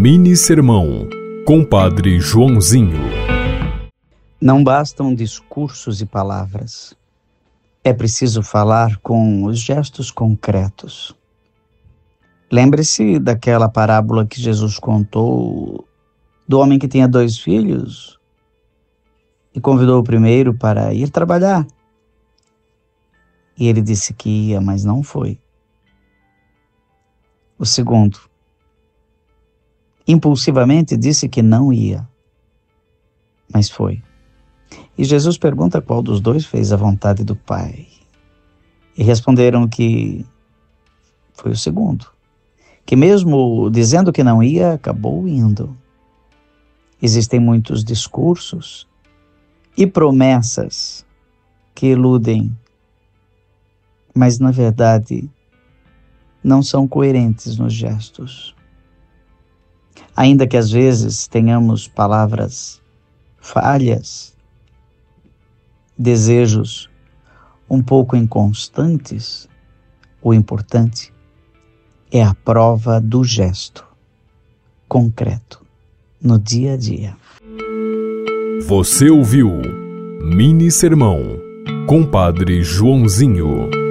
Mini Sermão, Compadre Joãozinho. Não bastam discursos e palavras. É preciso falar com os gestos concretos. Lembre-se daquela parábola que Jesus contou do homem que tinha dois filhos e convidou o primeiro para ir trabalhar. E ele disse que ia, mas não foi. O segundo, impulsivamente disse que não ia, mas foi. E Jesus pergunta qual dos dois fez a vontade do Pai. E responderam que foi o segundo, que mesmo dizendo que não ia, acabou indo. Existem muitos discursos e promessas que eludem, mas na verdade não são coerentes nos gestos. Ainda que às vezes tenhamos palavras falhas, desejos um pouco inconstantes, o importante é a prova do gesto concreto no dia a dia. Você ouviu Mini Sermão, Compadre Joãozinho.